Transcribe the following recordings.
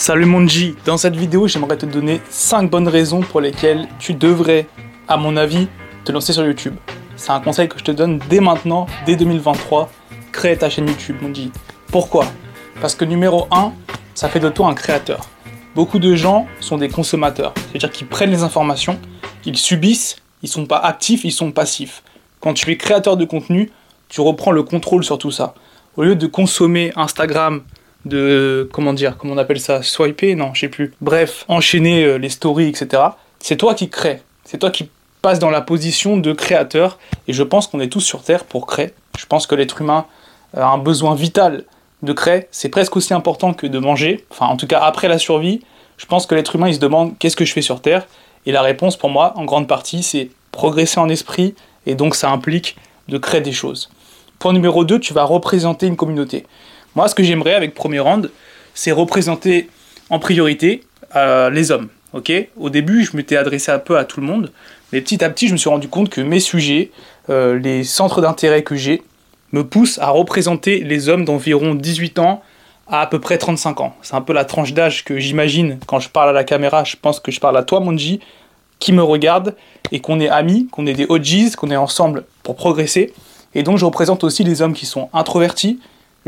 Salut mon G, dans cette vidéo j'aimerais te donner 5 bonnes raisons pour lesquelles tu devrais, à mon avis, te lancer sur YouTube. C'est un conseil que je te donne dès maintenant, dès 2023, crée ta chaîne YouTube mon G. Pourquoi? Parce que numéro 1, ça fait de toi un créateur. Beaucoup de gens sont des consommateurs, c'est-à-dire qu'ils prennent les informations, ils subissent, ils sont pas actifs, ils sont passifs. Quand tu es créateur de contenu, tu reprends le contrôle sur tout ça. Au lieu de consommer Instagram, de comment dire, comment on appelle ça, swiper, non, je sais plus. Bref, enchaîner euh, les stories, etc. C'est toi qui crée, c'est toi qui passe dans la position de créateur. Et je pense qu'on est tous sur Terre pour créer. Je pense que l'être humain a un besoin vital de créer. C'est presque aussi important que de manger. Enfin, en tout cas, après la survie, je pense que l'être humain, il se demande qu'est-ce que je fais sur Terre? Et la réponse, pour moi, en grande partie, c'est progresser en esprit. Et donc, ça implique de créer des choses. Point numéro 2, tu vas représenter une communauté. Moi, ce que j'aimerais avec Premier Round, c'est représenter en priorité euh, les hommes. Au début, je m'étais adressé un peu à tout le monde, mais petit à petit, je me suis rendu compte que mes sujets, euh, les centres d'intérêt que j'ai, me poussent à représenter les hommes d'environ 18 ans à à peu près 35 ans. C'est un peu la tranche d'âge que j'imagine quand je parle à la caméra. Je pense que je parle à toi, Monji, qui me regarde et qu'on est amis, qu'on est des OGs, qu'on est ensemble pour progresser. Et donc, je représente aussi les hommes qui sont introvertis,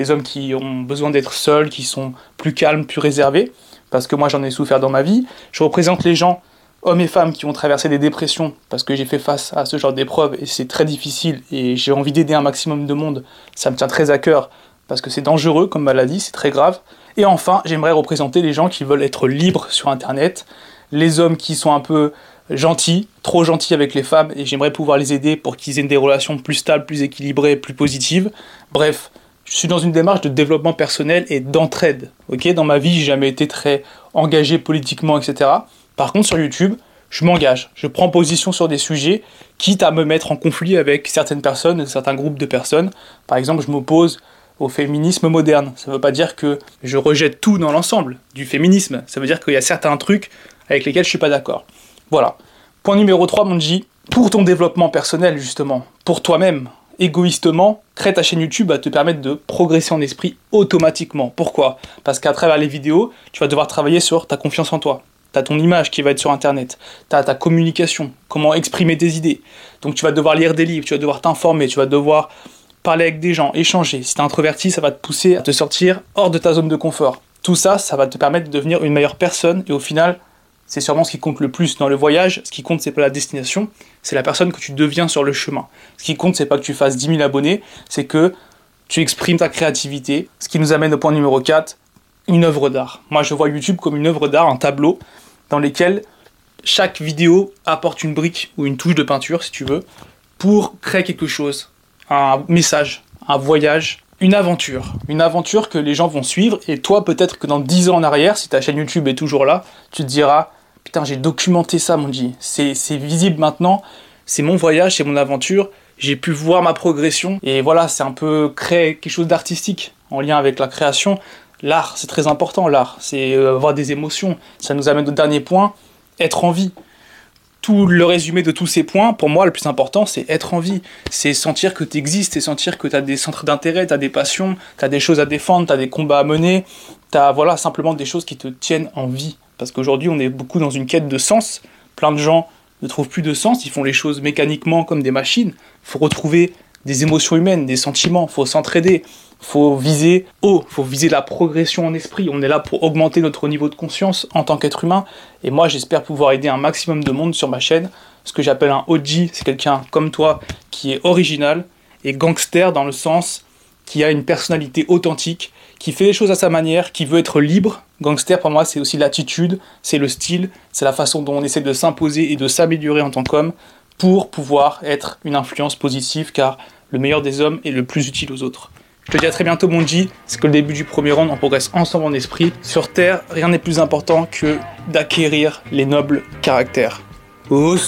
les hommes qui ont besoin d'être seuls, qui sont plus calmes, plus réservés, parce que moi j'en ai souffert dans ma vie. Je représente les gens, hommes et femmes, qui ont traversé des dépressions, parce que j'ai fait face à ce genre d'épreuves et c'est très difficile et j'ai envie d'aider un maximum de monde. Ça me tient très à cœur, parce que c'est dangereux comme maladie, c'est très grave. Et enfin, j'aimerais représenter les gens qui veulent être libres sur Internet, les hommes qui sont un peu gentils, trop gentils avec les femmes, et j'aimerais pouvoir les aider pour qu'ils aient des relations plus stables, plus équilibrées, plus positives. Bref, je suis dans une démarche de développement personnel et d'entraide. Ok, dans ma vie, j'ai jamais été très engagé politiquement, etc. Par contre, sur YouTube, je m'engage, je prends position sur des sujets, quitte à me mettre en conflit avec certaines personnes, certains groupes de personnes. Par exemple, je m'oppose au féminisme moderne. Ça ne veut pas dire que je rejette tout dans l'ensemble du féminisme. Ça veut dire qu'il y a certains trucs avec lesquels je suis pas d'accord. Voilà. Point numéro 3, mon G. Pour ton développement personnel, justement, pour toi-même, égoïstement, créer ta chaîne YouTube va te permettre de progresser en esprit automatiquement. Pourquoi? Parce qu'à travers les vidéos, tu vas devoir travailler sur ta confiance en toi. Tu as ton image qui va être sur Internet. Tu as ta communication, comment exprimer tes idées. Donc tu vas devoir lire des livres, tu vas devoir t'informer, tu vas devoir parler avec des gens, échanger. Si tu es introverti, ça va te pousser à te sortir hors de ta zone de confort. Tout ça, ça va te permettre de devenir une meilleure personne et au final, c'est sûrement ce qui compte le plus dans le voyage. Ce qui compte, c'est pas la destination, c'est la personne que tu deviens sur le chemin. Ce qui compte, c'est pas que tu fasses 10 000 abonnés, c'est que tu exprimes ta créativité. Ce qui nous amène au point numéro 4, une œuvre d'art. Moi, je vois YouTube comme une œuvre d'art, un tableau dans lequel chaque vidéo apporte une brique ou une touche de peinture, si tu veux, pour créer quelque chose. Un message, un voyage, une aventure. Une aventure que les gens vont suivre. Et toi, peut-être que dans 10 ans en arrière, si ta chaîne YouTube est toujours là, tu te diras Putain, j'ai documenté ça, mon dit. C'est visible maintenant. C'est mon voyage, c'est mon aventure. J'ai pu voir ma progression. Et voilà, c'est un peu créer quelque chose d'artistique en lien avec la création. L'art, c'est très important, l'art. C'est euh, avoir des émotions. Ça nous amène au dernier point, être en vie tout le résumé de tous ces points, pour moi, le plus important, c'est être en vie. C'est sentir que tu existes, c'est sentir que tu as des centres d'intérêt, tu as des passions, tu as des choses à défendre, tu as des combats à mener, tu as voilà, simplement des choses qui te tiennent en vie. Parce qu'aujourd'hui, on est beaucoup dans une quête de sens. Plein de gens ne trouvent plus de sens, ils font les choses mécaniquement comme des machines. Il faut retrouver des émotions humaines, des sentiments, il faut s'entraider, faut viser haut, faut viser la progression en esprit. On est là pour augmenter notre niveau de conscience en tant qu'être humain. Et moi, j'espère pouvoir aider un maximum de monde sur ma chaîne. Ce que j'appelle un OG, c'est quelqu'un comme toi qui est original et gangster dans le sens qui a une personnalité authentique, qui fait les choses à sa manière, qui veut être libre. Gangster, pour moi, c'est aussi l'attitude, c'est le style, c'est la façon dont on essaie de s'imposer et de s'améliorer en tant qu'homme pour pouvoir être une influence positive, car le meilleur des hommes est le plus utile aux autres. Je te dis à très bientôt, mon. C'est que le début du premier round, on progresse ensemble en esprit. Sur Terre, rien n'est plus important que d'acquérir les nobles caractères. Ous